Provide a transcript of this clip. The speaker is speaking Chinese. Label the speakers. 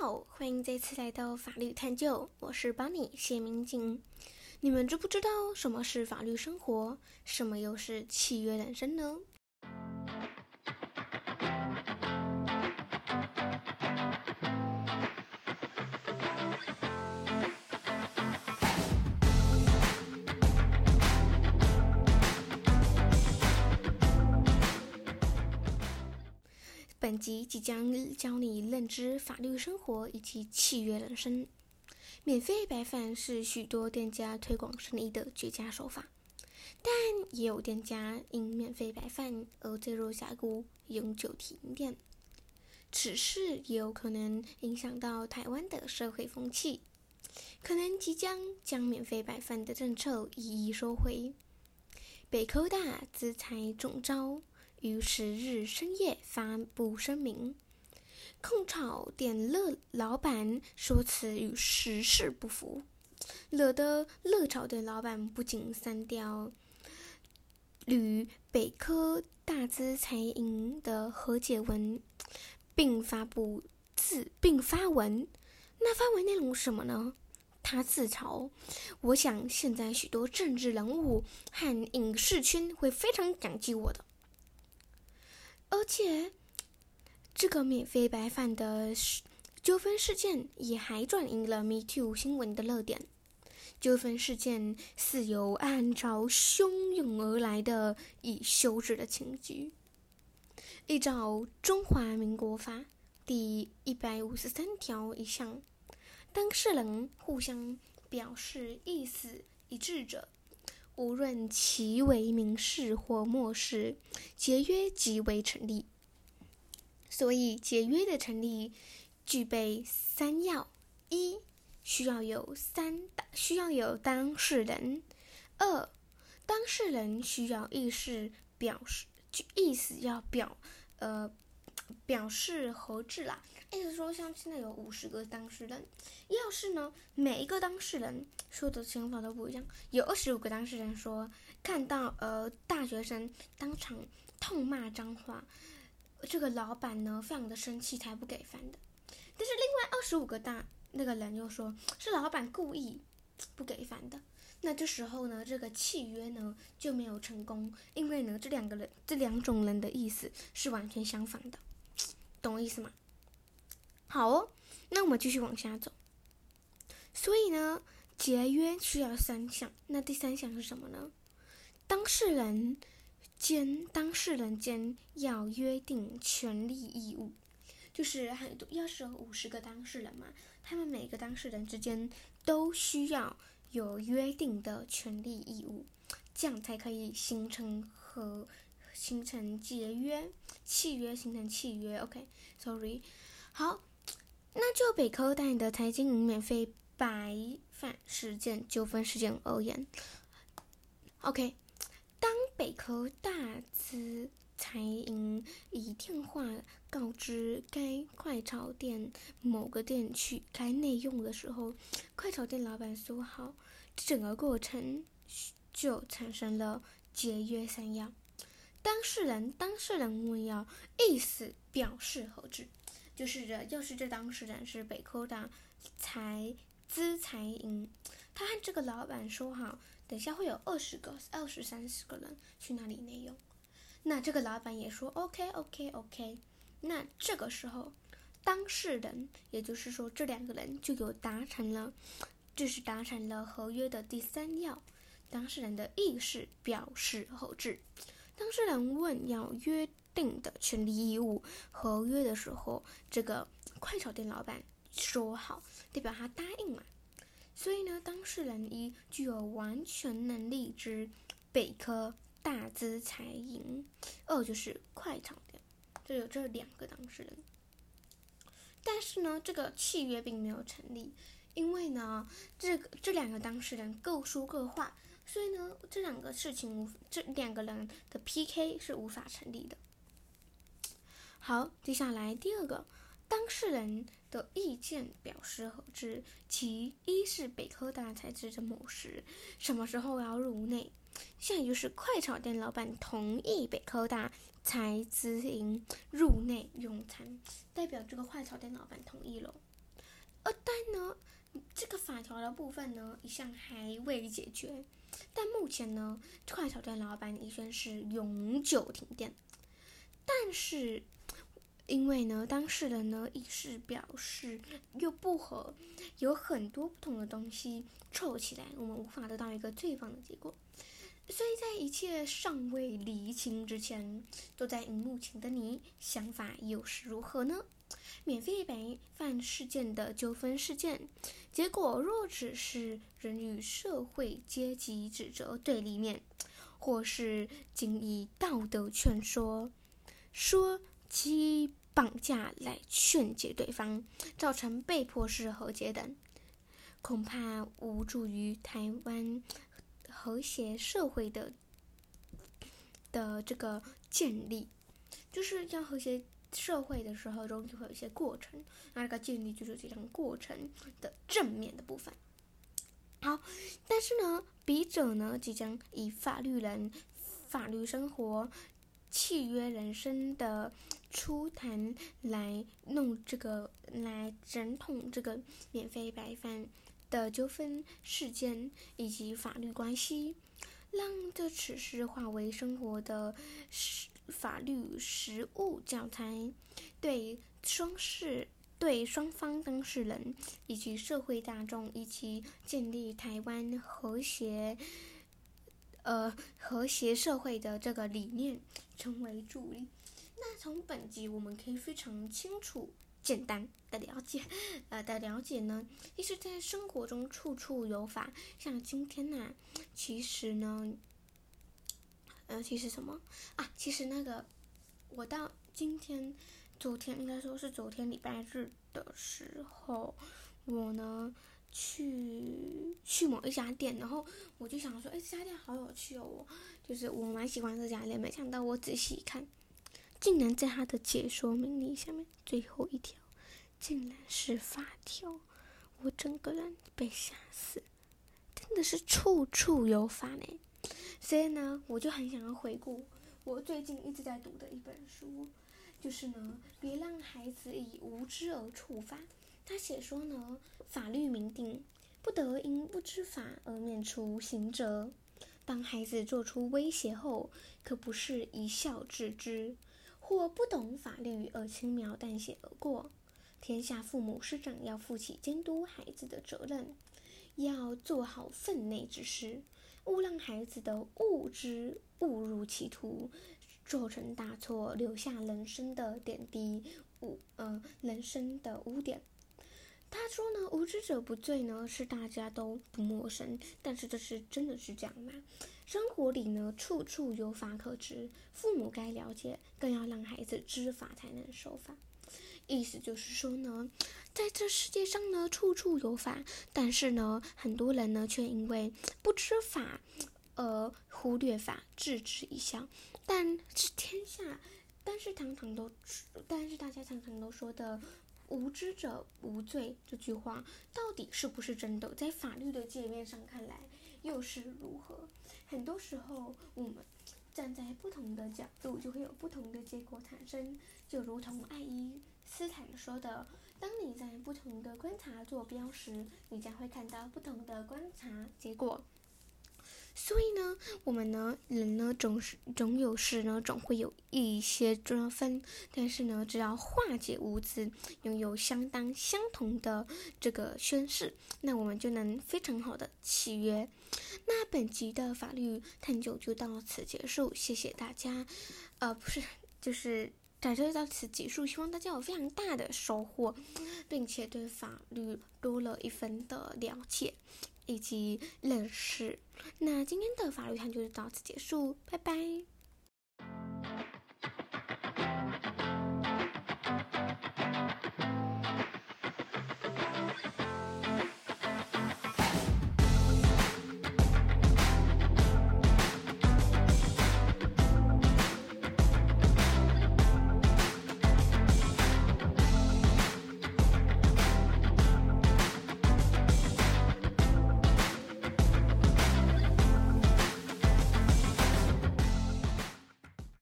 Speaker 1: 好，欢迎再次来到法律探究，我是帮你谢明景。你们知不知道什么是法律生活，什么又是契约人生呢？本集即将教你认知法律生活以及契约人生。免费白饭是许多店家推广生意的绝佳手法，但也有店家因免费白饭而坠入峡谷，永久停店。此事也有可能影响到台湾的社会风气，可能即将将免费白饭的政策一一收回。北科大资财总招。于十日深夜发布声明，控炒店乐老板说辞与时事不符，惹得乐炒店老板不仅删掉与北科大资财营的和解文，并发布自并发文。那发文内容什么呢？他自嘲：“我想现在许多政治人物和影视圈会非常感激我的。”而且，这个免费白饭的纠纷事件也还转移了 Me Too 新闻的热点。纠纷事件似有暗潮汹涌而来的已休止的情局。依照《中华民国法》第一百五十三条一项，当事人互相表示意思一致者。无论其为明示或默示，节约即为成立。所以，节约的成立具备三要：一、需要有三需要有当事人；二、当事人需要意识表示，意思要表呃。表示合致啦，意思说像现在有五十个当事人，要是呢每一个当事人说的想法都不一样，有二十五个当事人说看到呃大学生当场痛骂脏话，这个老板呢非常的生气才不给饭的，但是另外二十五个大那个人又说是老板故意不给饭的，那这时候呢这个契约呢就没有成功，因为呢这两个人这两种人的意思是完全相反的。懂我意思吗？好哦，那我们继续往下走。所以呢，节约需要三项，那第三项是什么呢？当事人间，当事人间要约定权利义务，就是很多，要是有五十个当事人嘛，他们每个当事人之间都需要有约定的权利义务，这样才可以形成和。形成节约契约，形成契约。OK，Sorry，好，就北科大的财经营免费白饭事件纠纷事件而言，OK，当北科大资财营以电话告知该快炒店某个店去该内用的时候，快炒店老板说好，整个过程就产生了节约三要。当事人，当事人问要意思表示何致，就是这，要是这当事人是北科大财资财营，他和这个老板说好，等下会有二十个、二十三十个人去那里内用，那这个老板也说 OK OK OK，那这个时候，当事人，也就是说这两个人就有达成了，就是达成了合约的第三要，当事人的意识表示后置。当事人问要约定的权利义务合约的时候，这个快炒店老板说好，代表他答应嘛。所以呢，当事人一具有完全能力之北科大资财银，二就是快炒店，就有这两个当事人。但是呢，这个契约并没有成立，因为呢，这个这两个当事人各说各话。所以呢，这两个事情这两个人的 PK 是无法成立的。好，接下来第二个，当事人的意见表示何致？其一是北科大才知的某时，什么时候要入内？现在就是快炒店老板同意北科大才资营入内用餐，代表这个快炒店老板同意了。呃，但呢，这个法条的部分呢，一向还未解决。但目前呢，快炒店老板已宣是永久停电。但是，因为呢，当事人呢意思表示又不合，有很多不同的东西凑起来，我们无法得到一个最棒的结果。所以在一切尚未厘清之前，坐在荧幕前的你，想法又是如何呢？免费白饭事件的纠纷事件，结果若只是人与社会阶级指责对立面，或是仅以道德劝说。说其绑架来劝解对方，造成被迫式和解等，恐怕无助于台湾和谐社会的的这个建立。就是要和谐社会的时候，容易会有一些过程，那这个建立就是这样过程的正面的部分。好，但是呢，笔者呢即将以法律人、法律生活。契约人生的出谈来弄这个，来整统这个免费白饭的纠纷事件以及法律关系，让这此事化为生活的实法律实务教材，对双事对双方当事人以及社会大众以及建立台湾和谐。呃，和谐社会的这个理念成为助力。那从本集我们可以非常清楚、简单的了解，呃的了解呢，其实在生活中处处有法。像今天呢，其实呢，呃，其实什么啊？其实那个，我到今天、昨天应该说是昨天礼拜日的时候，我呢。去去某一家店，然后我就想说，哎，这家店好有趣哦，就是我蛮喜欢这家店。没想到我仔细一看，竟然在他的解说明里下面最后一条，竟然是法条，我整个人被吓死，真的是处处有法呢。所以呢，我就很想要回顾我最近一直在读的一本书，就是呢，别让孩子以无知而触法。他写说呢，法律明定，不得因不知法而免除刑责。当孩子做出威胁后，可不是一笑置之，或不懂法律而轻描淡写而过。天下父母师长要负起监督孩子的责任，要做好分内之事，勿让孩子的无知误入歧途，做成大错，留下人生的点滴污，呃，人生的污点。他说呢，无知者不罪呢，是大家都不陌生，但是这是真的是这样吗？生活里呢，处处有法可知，父母该了解，更要让孩子知法才能守法。意思就是说呢，在这世界上呢，处处有法，但是呢，很多人呢，却因为不知法而忽略法，置之一笑。但是天下，但是常常都，但是大家常常都说的。无知者无罪这句话到底是不是真的？在法律的界面上看来又是如何？很多时候我们站在不同的角度，就会有不同的结果产生。就如同爱因斯坦说的：“当你在不同的观察坐标时，你将会看到不同的观察结果。”所以呢，我们呢，人呢，总是总有事呢，总会有一些得分，但是呢，只要化解无字，拥有相当相同的这个宣誓，那我们就能非常好的契约。那本集的法律探究就到此结束，谢谢大家。呃，不是，就是在这到此结束，希望大家有非常大的收获，并且对法律多了一分的了解。以及认识。那今天的法律探究就到此结束，拜拜。